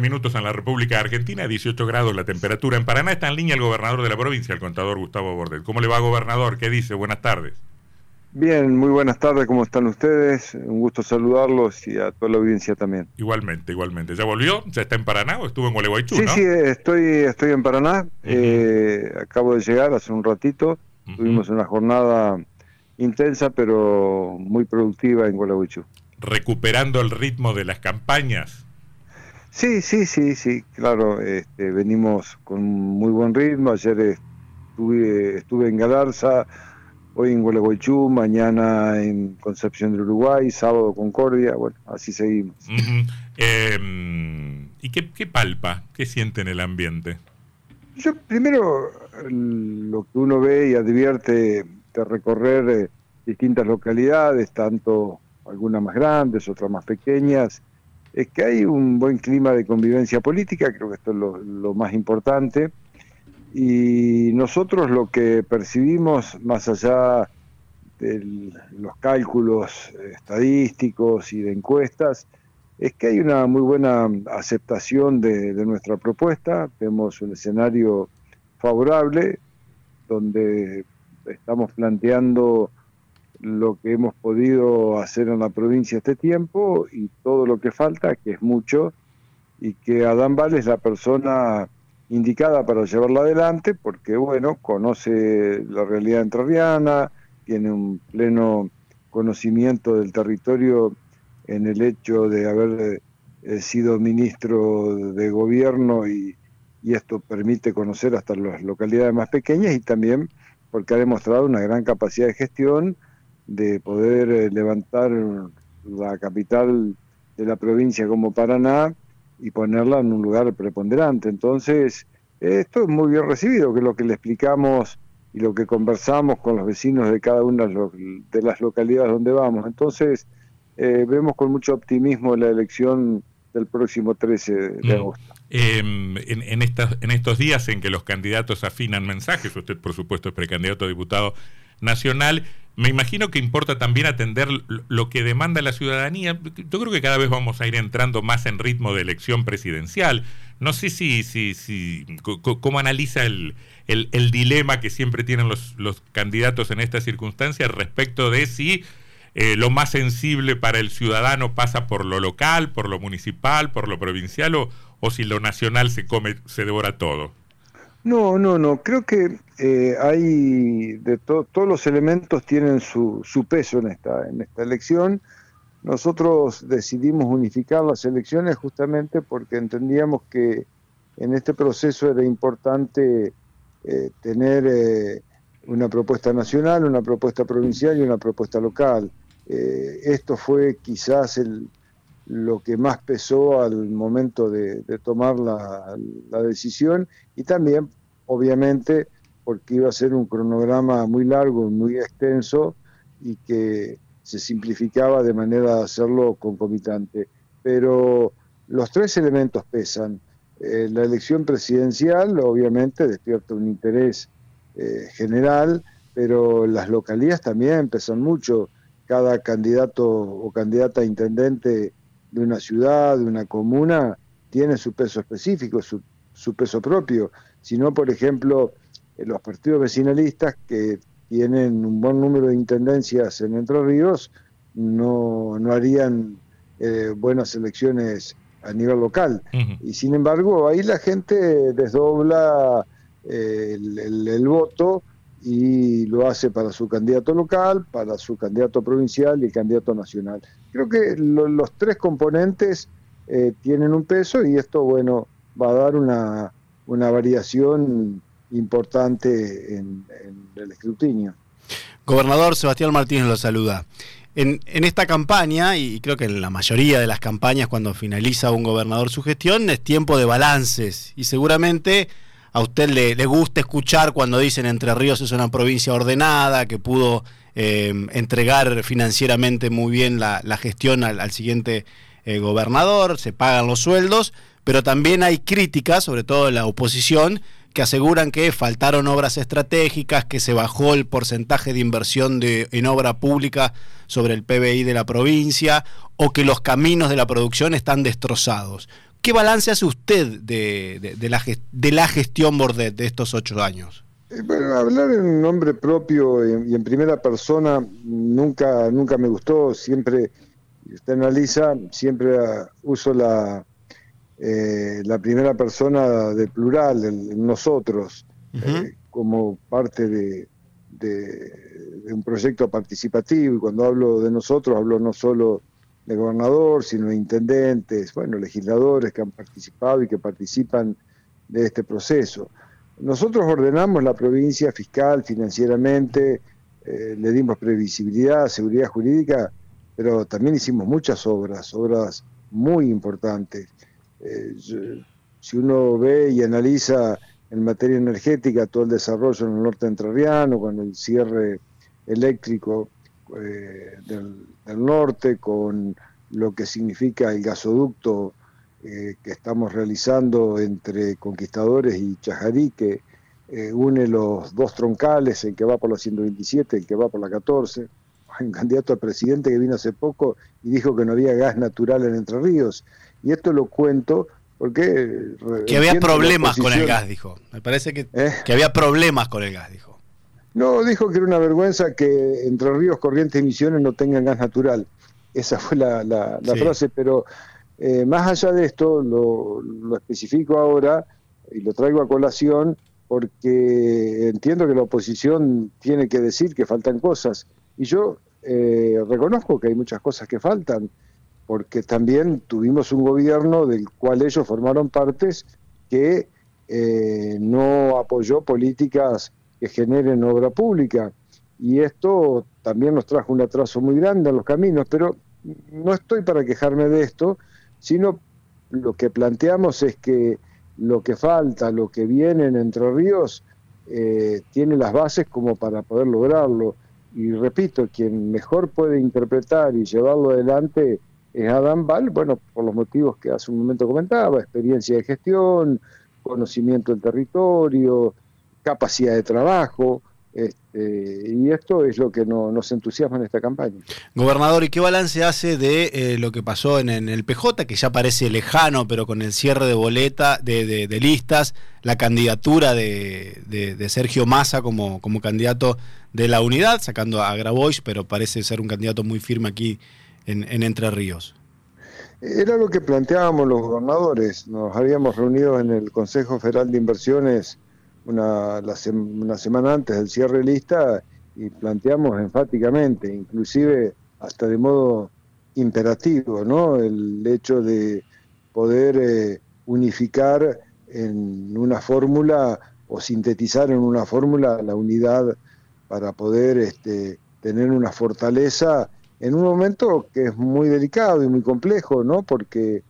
minutos en la República Argentina, 18 grados la temperatura. En Paraná está en línea el gobernador de la provincia, el contador Gustavo Bordet. ¿Cómo le va, gobernador? ¿Qué dice? Buenas tardes. Bien, muy buenas tardes, ¿cómo están ustedes? Un gusto saludarlos y a toda la audiencia también. Igualmente, igualmente. ¿Ya volvió? ¿Ya está en Paraná o estuvo en Gualeguaychú? Sí, sí, estoy, estoy en Paraná. Eh, acabo de llegar hace un ratito. Tuvimos una jornada intensa, pero muy productiva en Gualeguaychú. ¿Recuperando el ritmo de las campañas? Sí, sí, sí, sí, claro. Este, venimos con muy buen ritmo. Ayer estuve, estuve en Galarza hoy en Gualeguaychú, mañana en Concepción del Uruguay, sábado Concordia, bueno, así seguimos. Em, ¿Y qué, palpa? ¿Qué siente en el ambiente? Yo primero lo que uno ve y advierte de recorrer eh, distintas localidades, tanto algunas más grandes, otras más pequeñas, es que hay un buen clima de convivencia política, creo que esto es lo más importante y nosotros lo que percibimos, más allá de los cálculos estadísticos y de encuestas, es que hay una muy buena aceptación de, nuestra propuesta. Vemos un escenario favorable donde estamos planteando lo que hemos podido hacer en la provincia este tiempo y todo lo que falta, que es mucho, y que Adán Val es la persona indicada para llevarla adelante porque, bueno, conoce la realidad entrerriana, tiene un pleno conocimiento del territorio en el hecho de haber eh, sido ministro de gobierno y, y esto permite conocer hasta las localidades más pequeñas y también porque ha demostrado una gran capacidad de gestión de poder eh, levantar la capital de la provincia como Paraná y ponerla en un lugar preponderante. Entonces, esto es muy bien recibido, que es lo que le explicamos y lo que conversamos con los vecinos de cada una de las localidades donde vamos. Entonces, eh, vemos con mucho optimismo la elección del próximo 13 de mm. agosto. Em, en, en, en estos días en que los candidatos afinan mensajes, usted por supuesto es precandidato a diputado nacional, me imagino que importa también atender lo que demanda la ciudadanía. Yo creo que cada vez vamos a ir entrando más en ritmo de elección presidencial. No sé si, si, si cómo analiza el, el, dilema que siempre tienen los, los candidatos en estas circunstancias respecto de si eh, lo más sensible para el ciudadano pasa por lo local, por lo municipal, por lo provincial o, o si lo nacional se come, se devora todo. No, no, no. Creo que eh, hay de todos los elementos tienen su, su peso en esta en esta elección. Nosotros decidimos unificar las elecciones justamente porque entendíamos que en este proceso era importante eh, tener eh, una propuesta nacional, una propuesta provincial y una propuesta local. esto fue quizás el, lo que más pesó al momento de, tomar la, decisión y también, obviamente, porque iba a ser un cronograma muy largo, muy extenso y que se simplificaba de manera de hacerlo concomitante. Pero los tres elementos pesan. Eh, la elección presidencial, obviamente, despierta un interés eh, general, pero las localidades también pesan mucho. Cada candidato o candidata a intendente de una ciudad, de una comuna, tiene su peso específico, su, su peso propio. Si no, por ejemplo, eh, los partidos vecinalistas que tienen un buen número de intendencias en Entre Ríos no, no harían eh, buenas elecciones a nivel local. Y sin embargo, ahí la gente desdobla eh, el, el, voto y lo hace para su candidato local, para su candidato provincial y candidato nacional. Creo que los tres componentes eh, tienen un peso y esto, bueno, va a dar una, una variación importante en, el escrutinio. Gobernador Sebastián Martínez lo saluda. En, esta campaña, y creo que en la mayoría de las campañas cuando finaliza un gobernador su gestión, es tiempo de balances y seguramente a usted le, gusta escuchar cuando dicen Entre Ríos es una provincia ordenada, que pudo eh, entregar financieramente muy bien la, gestión al, siguiente eh, gobernador, se pagan los sueldos, pero también hay críticas, sobre todo de la oposición, que aseguran que faltaron obras estratégicas, que se bajó el porcentaje de inversión de, en obra pública sobre el PBI de la provincia, o que los caminos de la producción están destrozados. ¿Qué balance hace usted de, la, gestión Bordet de estos ocho años? Eh, bueno, hablar en nombre propio y en, primera persona nunca, nunca me gustó. Siempre, usted analiza, siempre uso la, eh, la primera persona del plural, el, nosotros, eh, como parte de, de, un proyecto participativo. Y cuando hablo de nosotros, hablo no solo de gobernador, sino de intendentes, bueno, legisladores que han participado y que participan de este proceso. Nosotros ordenamos la provincia fiscal, financieramente, eh, le dimos previsibilidad, seguridad jurídica, pero también hicimos muchas obras, obras muy importantes. Eh, si uno ve y analiza en materia energética todo el desarrollo en el norte entrerriano, con el cierre eléctrico eh, del, norte, con lo que significa el gasoducto eh, que estamos realizando entre Conquistadores y Chajarí, que eh, une los dos troncales, el que va por la 127, el que va por la 14. Hay un candidato a presidente que vino hace poco y dijo que no había gas natural en Entre Ríos. Y esto lo cuento porque... Que había problemas con el gas, dijo. Me parece que, ¿Eh? que había problemas con el gas, dijo. No, dijo que era una vergüenza que Entre Ríos, Corrientes y Misiones no tengan gas natural. Esa fue la, la, frase, pero eh, más allá de esto, lo, especifico ahora y lo traigo a colación porque entiendo que la oposición tiene que decir que faltan cosas. Y yo eh, reconozco que hay muchas cosas que faltan, porque también tuvimos un gobierno del cual ellos formaron partes que eh, no apoyó políticas que generen obra pública. Y esto también nos trajo un atraso muy grande en los caminos, pero no estoy para quejarme de esto, sino lo que planteamos es que lo que falta, lo que viene en Entre Ríos, eh, tiene las bases como para poder lograrlo. Y repito, quien mejor puede interpretar y llevarlo adelante es Adam Val, bueno, por los motivos que hace un momento comentaba, experiencia de gestión, conocimiento del territorio, capacidad de trabajo, este, y esto es lo que nos entusiasma en esta campaña. Gobernador, ¿y qué balance hace de eh, lo que pasó en, el PJ, que ya parece lejano, pero con el cierre de boleta, de, listas, la candidatura de, Sergio Massa como, como candidato de la unidad, sacando a Grabois, pero parece ser un candidato muy firme aquí en, en Entre Ríos? Era lo que planteábamos los gobernadores. Nos habíamos reunido en el Consejo Federal de Inversiones una, una semana antes del cierre lista y planteamos enfáticamente, inclusive hasta de modo imperativo, ¿no? el hecho de poder eh, unificar en una fórmula o sintetizar en una fórmula la unidad para poder este, tener una fortaleza en un momento que es muy delicado y muy complejo, ¿no? porque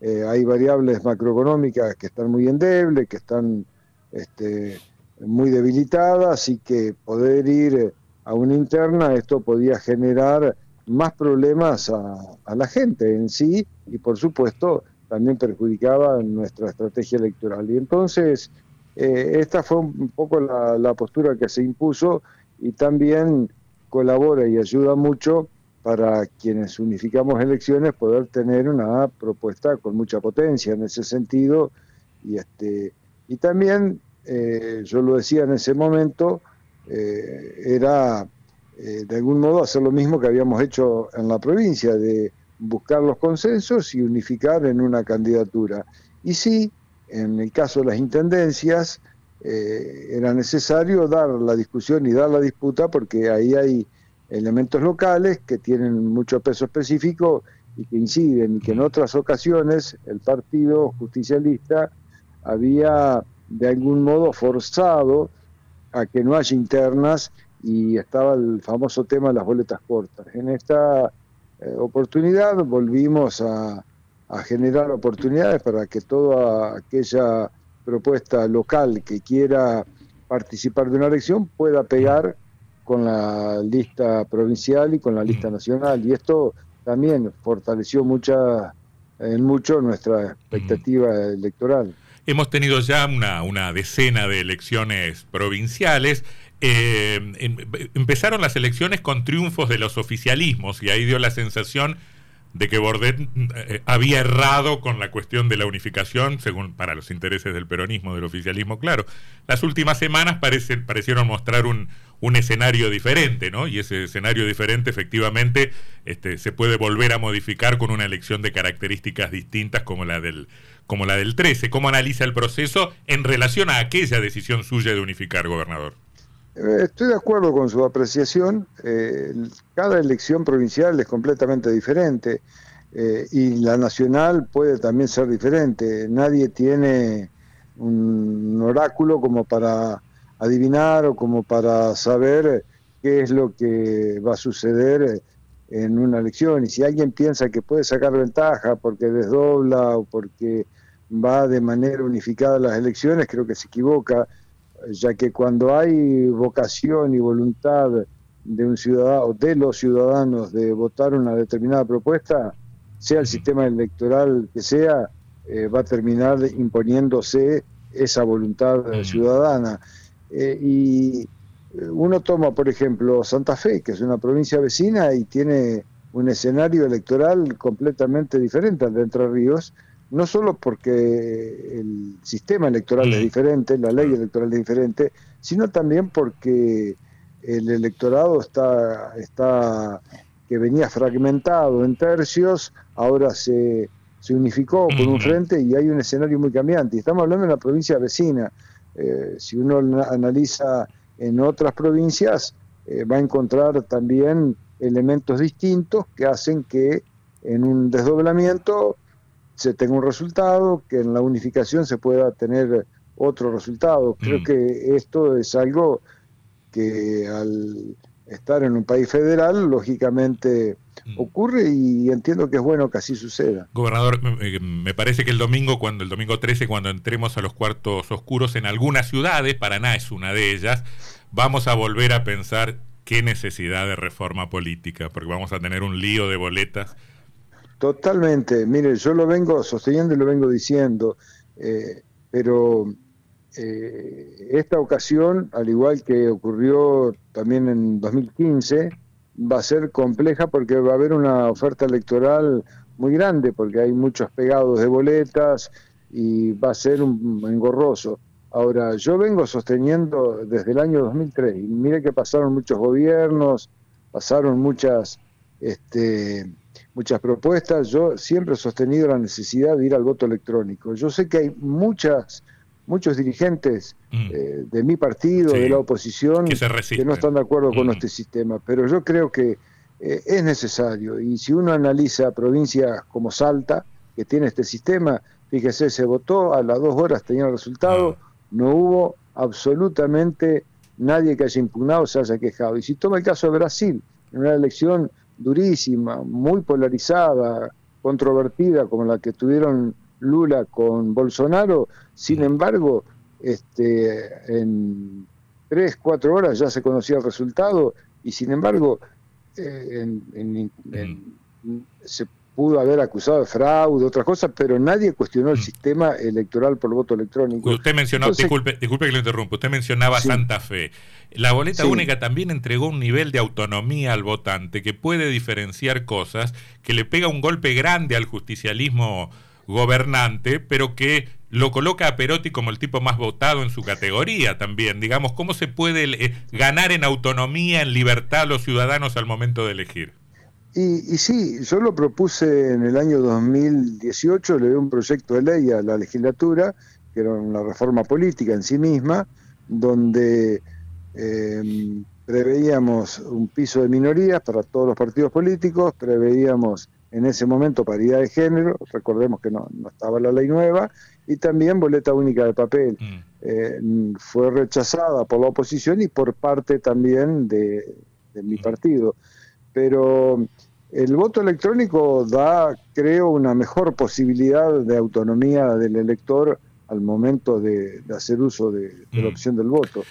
eh, hay variables macroeconómicas que están muy endebles, que están este, muy debilitada, así que poder ir a una interna, esto podía generar más problemas a, la gente en sí y por supuesto también perjudicaba nuestra estrategia electoral. Y entonces eh, esta fue un poco la, la, postura que se impuso y también colabora y ayuda mucho para quienes unificamos elecciones poder tener una propuesta con mucha potencia en ese sentido y este y también, eh, yo lo decía en ese momento, eh, era eh, de algún modo hacer lo mismo que habíamos hecho en la provincia, de buscar los consensos y unificar en una candidatura. Y sí, en el caso de las intendencias, era necesario dar la discusión y dar la disputa porque ahí hay elementos locales que tienen mucho peso específico y que inciden y que en otras ocasiones el partido justicialista había de algún modo forzado a que no haya internas y estaba el famoso tema de las boletas cortas. En esta eh, oportunidad volvimos a, generar oportunidades para que toda aquella propuesta local que quiera participar de una elección pueda pegar con la lista provincial y con la lista nacional. Y esto también fortaleció mucha, en mucho nuestra expectativa electoral. Hemos tenido ya una, decena de elecciones provinciales. Eh, empezaron las elecciones con triunfos de los oficialismos y ahí dio la sensación de que Bordet eh, había errado con la cuestión de la unificación, según para los intereses del peronismo, del oficialismo, claro. Las últimas semanas parecieron mostrar un, un, escenario diferente, ¿no? Y ese escenario diferente efectivamente este, se puede volver a modificar con una elección de características distintas como la del como la del 13. ¿Cómo analiza el proceso en relación a aquella decisión suya de unificar, gobernador? Eh, estoy de acuerdo con su apreciación. Eh, cada elección provincial es completamente diferente eh, y la nacional puede también ser diferente. Nadie tiene un oráculo como para adivinar o como para saber qué es lo que va a suceder en una elección. Y si alguien piensa que puede sacar ventaja porque desdobla o porque va de manera unificada las elecciones, creo que se equivoca ya que cuando hay vocación y voluntad de un ciudadano, de los ciudadanos de votar una determinada propuesta, sea el sistema electoral que sea, eh, va a terminar imponiéndose esa voluntad ciudadana. Eh, y uno toma, por ejemplo, Santa Fe, que es una provincia vecina y tiene un escenario electoral completamente diferente al de Entre Ríos, no solo porque el sistema electoral es mm. diferente, la ley electoral es diferente, sino también porque el electorado está, está que venía fragmentado en tercios, ahora se, se unificó con un frente y hay un escenario muy cambiante. Estamos hablando de la provincia vecina. Eh, si uno analiza en otras provincias, eh, va a encontrar también elementos distintos que hacen que en un desdoblamiento se tenga un resultado, que en la unificación se pueda tener otro resultado. Creo mm. que esto es algo que al estar en un país federal, lógicamente mm. ocurre y entiendo que es bueno que así suceda. Gobernador, me parece que el domingo, cuando el domingo 13, cuando entremos a los cuartos oscuros en algunas ciudades, Paraná es una de ellas, vamos a volver a pensar qué necesidad de reforma política, porque vamos a tener un lío de boletas Totalmente, mire, yo lo vengo sosteniendo y lo vengo diciendo, eh, pero eh, esta ocasión, al igual que ocurrió también en 2015, va a ser compleja porque va a haber una oferta electoral muy grande, porque hay muchos pegados de boletas y va a ser un engorroso. Ahora, yo vengo sosteniendo desde el año 2003, y mire que pasaron muchos gobiernos, pasaron muchas... Este, muchas propuestas. Yo siempre he sostenido la necesidad de ir al voto electrónico. Yo sé que hay muchas muchos dirigentes mm. eh, de mi partido, de la oposición, que, no están de acuerdo con mm. este sistema, pero yo creo que eh, es necesario. Y si uno analiza provincias como Salta, que tiene este sistema, fíjese, se votó, a las dos horas tenía el resultado, ah. no hubo absolutamente nadie que haya impugnado, se haya quejado. Y si toma el caso de Brasil, en una elección durísima, muy polarizada, controvertida como la que tuvieron Lula con Bolsonaro, sin embargo, este, en tres, cuatro horas ya se conocía el resultado y sin embargo eh, en, se pudo haber acusado de fraude, otras cosas, pero nadie cuestionó el mm. sistema electoral por voto electrónico. Usted mencionó, disculpe, disculpe que lo interrumpa, usted mencionaba Santa Fe. La boleta única también entregó un nivel de autonomía al votante que puede diferenciar cosas, que le pega un golpe grande al justicialismo gobernante, pero que lo coloca a Perotti como el tipo más votado en su categoría también. Digamos, ¿cómo se puede eh, ganar en autonomía, en libertad a los ciudadanos al momento de elegir? Y, sí, yo lo propuse en el año 2018, le di un proyecto de ley a la legislatura, que era una reforma política en sí misma, donde eh, preveíamos un piso de minorías para todos los partidos políticos, preveíamos en ese momento paridad de género, recordemos que no, estaba la ley nueva, y también boleta única de papel. Mm. Eh, fue rechazada por la oposición y por parte también de, de mi mm. partido pero el voto electrónico da, creo, una mejor posibilidad de autonomía del elector al momento de, hacer uso de, la mm. opción del voto.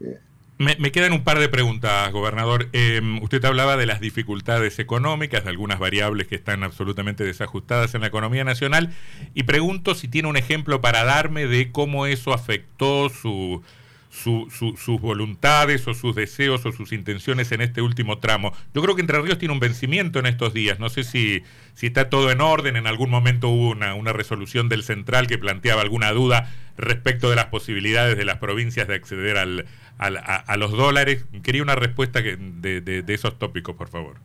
Eh, me, quedan un par de preguntas, gobernador. Em, usted hablaba de las dificultades económicas, de algunas variables que están absolutamente desajustadas en la economía nacional, y pregunto si tiene un ejemplo para darme de cómo eso afectó su, sus voluntades o sus deseos o sus intenciones en este último tramo. Yo creo que Entre Ríos tiene un vencimiento en estos días. No sé si, si está todo en orden. En algún momento hubo una, una resolución del central que planteaba alguna duda respecto de las posibilidades de las provincias de acceder al, a, los dólares. Quería una respuesta de, de, esos tópicos, por favor.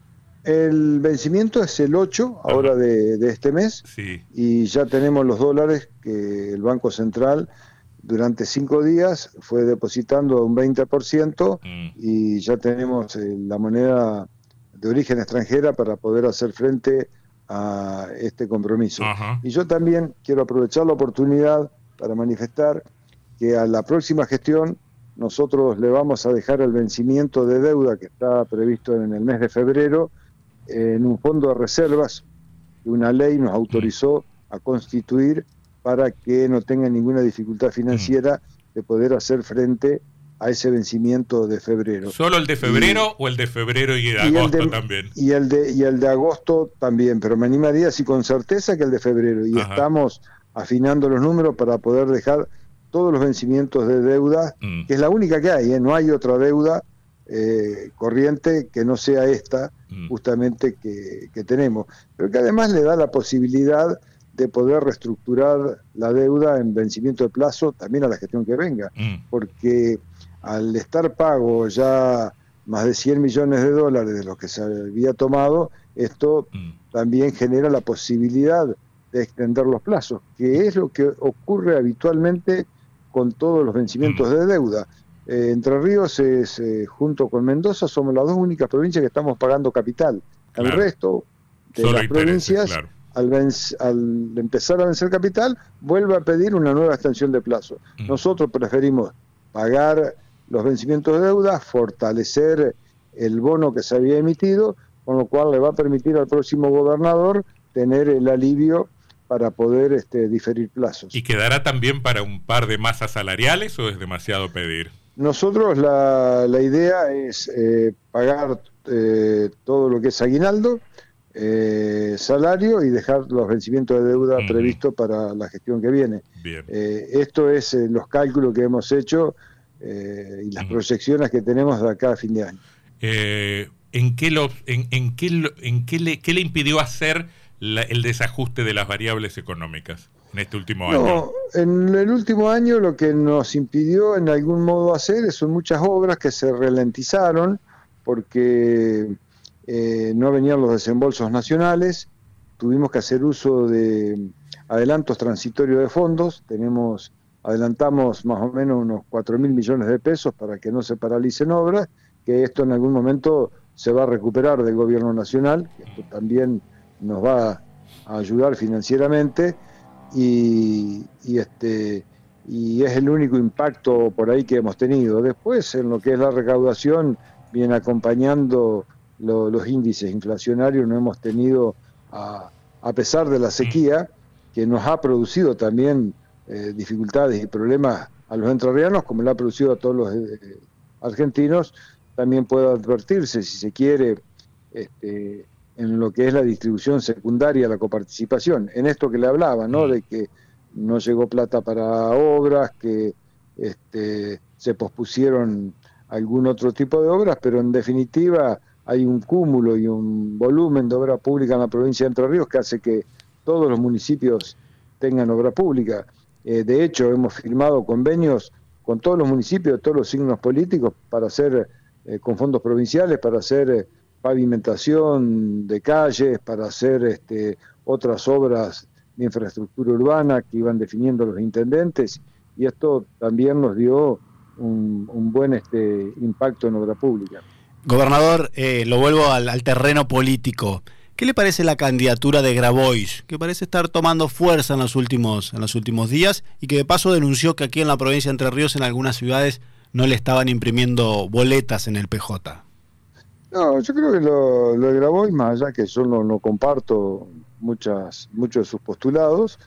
El vencimiento es el 8 ahora de, de, este mes sí. y ya tenemos los dólares que el Banco Central durante cinco días fue depositando un 20% mm. y ya tenemos eh, la moneda de origen extranjera para poder hacer frente a este compromiso. Y yo también quiero aprovechar la oportunidad para manifestar que a la próxima gestión nosotros le vamos a dejar el vencimiento de deuda que está previsto en el mes de febrero en un fondo de reservas que una ley nos autorizó a constituir para que no tenga ninguna dificultad financiera de poder hacer frente a ese vencimiento de febrero. ¿Solo el de febrero o el de febrero y de agosto también? Y el de, y el de agosto también, pero me animaría así con certeza que el de febrero. Y estamos afinando los números para poder dejar todos los vencimientos de deuda, mm. que es la única que hay, ¿eh? no hay otra deuda eh, corriente que no sea esta, mm. justamente que, que tenemos, pero que además le da la posibilidad de poder reestructurar la deuda en vencimiento de plazo también a la gestión que venga, mm. porque al estar pago ya más de 100 millones de dólares de los que se había tomado, esto mm. también genera la posibilidad de extender los plazos, que es lo que ocurre habitualmente con todos los vencimientos mm. de deuda. Eh, Entre Ríos, es, eh, junto con Mendoza, somos las dos únicas provincias que estamos pagando capital. El resto de las provincias al, empezar a vencer capital, vuelve a pedir una nueva extensión de plazo. Mm. Nosotros preferimos pagar los vencimientos de deuda, fortalecer el bono que se había emitido, con lo cual le va a permitir al próximo gobernador tener el alivio para poder este, diferir plazos. ¿Y quedará también para un par de masas salariales o es demasiado pedir? Nosotros la, la idea es eh, pagar eh, todo lo que es aguinaldo, eh, salario y dejar los vencimientos de deuda previstos para la gestión que viene. Eh, esto es eh, los cálculos que hemos hecho y las proyecciones que tenemos de acá a fin de año. ¿En qué, lo, en, en qué, en qué, le, qué le impidió hacer el desajuste de las variables económicas en este último año? en el último año lo que nos impidió en algún modo hacer son muchas obras que se ralentizaron porque eh, no venían los desembolsos nacionales, tuvimos que hacer uso de adelantos transitorios de fondos, tenemos adelantamos más o menos unos 4 mil millones de pesos para que no se paralicen obras, que esto en algún momento se va a recuperar del gobierno nacional, que esto también nos va a ayudar financieramente y, este y es el único impacto por ahí que hemos tenido. Después en lo que es la recaudación viene acompañando los índices inflacionarios no hemos tenido, a, a, pesar de la sequía, que nos ha producido también eh, dificultades y problemas a los entrerrianos, como lo ha producido a todos los eh, argentinos, también puede advertirse, si se quiere, este, en lo que es la distribución secundaria, la coparticipación, en esto que le hablaba, ¿no? De que no llegó plata para obras, que este, se pospusieron algún otro tipo de obras, pero en definitiva hay un cúmulo y un volumen de obra pública en la provincia de Entre Ríos que hace que todos los municipios tengan obra pública. Eh, de hecho, hemos firmado convenios con todos los municipios, todos los signos políticos, para hacer, eh, con fondos provinciales, para hacer eh, pavimentación de calles, para hacer este, otras obras de infraestructura urbana que iban definiendo los intendentes, y esto también nos dio un, buen este, impacto en obra pública. Gobernador, eh, lo vuelvo al, terreno político. ¿Qué le parece la candidatura de Grabois, que parece estar tomando fuerza en los últimos en los últimos días y que de paso denunció que aquí en la provincia de Entre Ríos en algunas ciudades no le estaban imprimiendo boletas en el PJ? No, yo creo que lo, de Grabois, más allá que yo no, comparto muchas muchos de sus postulados,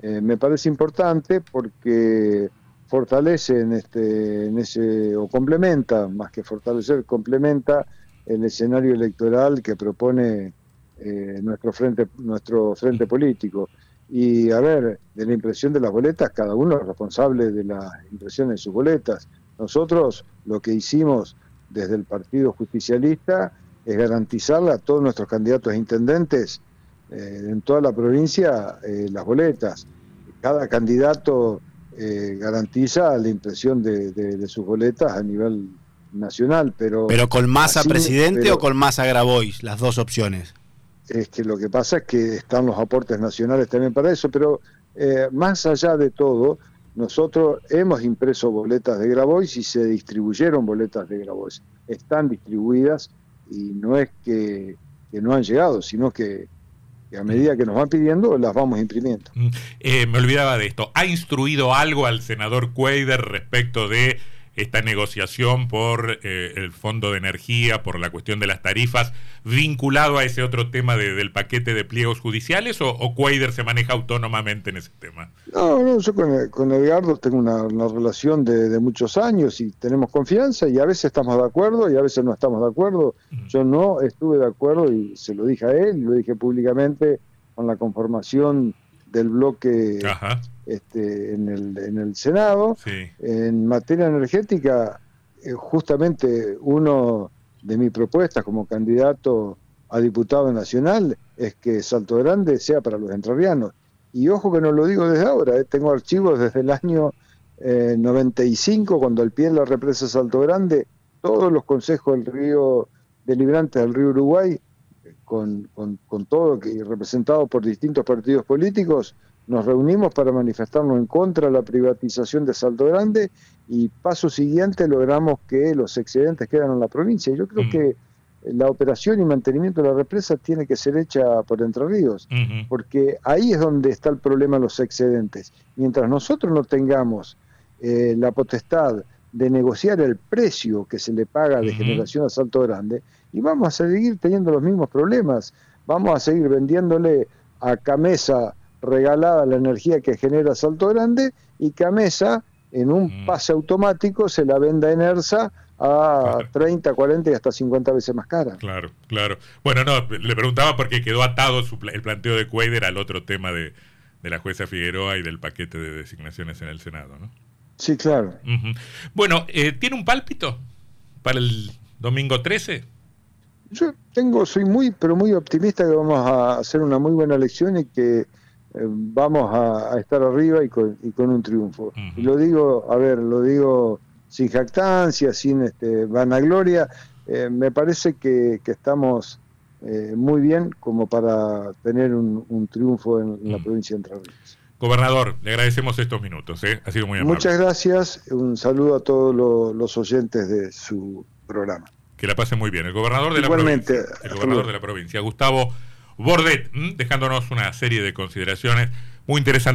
eh, me parece importante porque fortalece en este, en ese, o complementa, más que fortalecer, complementa el escenario electoral que propone eh, nuestro frente, nuestro frente político. Y a ver, de la impresión de las boletas, cada uno es responsable de la impresión de sus boletas. Nosotros lo que hicimos desde el Partido Justicialista es garantizarle a todos nuestros candidatos intendentes eh, en toda la provincia eh, las boletas. Cada candidato eh, garantiza la impresión de, sus boletas a nivel nacional, pero... ¿Pero con masa presidente o con masa Grabois? Las dos opciones. Es que lo que pasa es que están los aportes nacionales también para eso, pero más allá de todo, nosotros hemos impreso boletas de Grabois y se distribuyeron boletas de Grabois. Están distribuidas y no es que, no han llegado, sino que, a medida que nos van pidiendo las vamos imprimiendo. Mm, eh, me olvidaba de esto. ¿Ha instruido algo al senador Cuader respecto de esta negociación por eh, el Fondo de Energía, por la cuestión de las tarifas, vinculado a ese otro tema del paquete de pliegos judiciales o, o se maneja autónomamente en ese tema? No, no yo con, Edgardo tengo una, relación de, muchos años y tenemos confianza y a veces estamos de acuerdo y a veces no estamos de acuerdo. Yo no estuve de acuerdo y se lo dije a él, y lo dije públicamente con la conformación del bloque este, en, el, en el Senado. En materia energética, eh, justamente uno de mis propuestas como candidato a diputado nacional es que Salto Grande sea para los entrerrianos. Y ojo que no lo digo desde ahora, eh, tengo archivos desde el año 95, eh, cuando al pie de la represa Salto Grande, todos los consejos del río deliberantes del río Uruguay, con, con, con todo, que representado por distintos partidos políticos, nos reunimos para manifestarnos en contra de la privatización de Salto Grande y paso siguiente logramos que los excedentes quedan en la provincia. Yo creo que la operación y mantenimiento de la represa tiene que ser hecha por Entre Ríos, porque ahí es donde está el problema de los excedentes. Mientras nosotros no tengamos eh, la potestad de negociar el precio que se le paga de generación a Salto Grande, y vamos a seguir teniendo los mismos problemas. Vamos a seguir vendiéndole a Camesa regalada la energía que genera Salto Grande y Camesa en un mm. pase automático se la venda en ERSA a 30, 40 y hasta 50 veces más cara. Claro, claro. Bueno, no, le preguntaba porque quedó atado el planteo de Cuader al otro tema de, la jueza Figueroa y del paquete de designaciones en el Senado, ¿no? Sí, claro. Bueno, eh, ¿tiene un pálpito para el domingo 13? Yo tengo, soy muy, pero muy optimista que vamos a hacer una muy buena elección y que eh, vamos a, estar arriba y con, un triunfo. Y lo digo, a ver, lo digo sin jactancia, sin este, vanagloria, eh, me parece que, estamos eh, muy bien como para tener un, triunfo en, la provincia de Entre Ríos. Gobernador, le agradecemos estos minutos, ha sido muy amable. Muchas gracias, un saludo a todos los oyentes de su programa. Que la pasen muy bien. El gobernador de la provincia. El gobernador de la provincia, Gustavo Bordet, dejándonos una serie de consideraciones muy interesantes.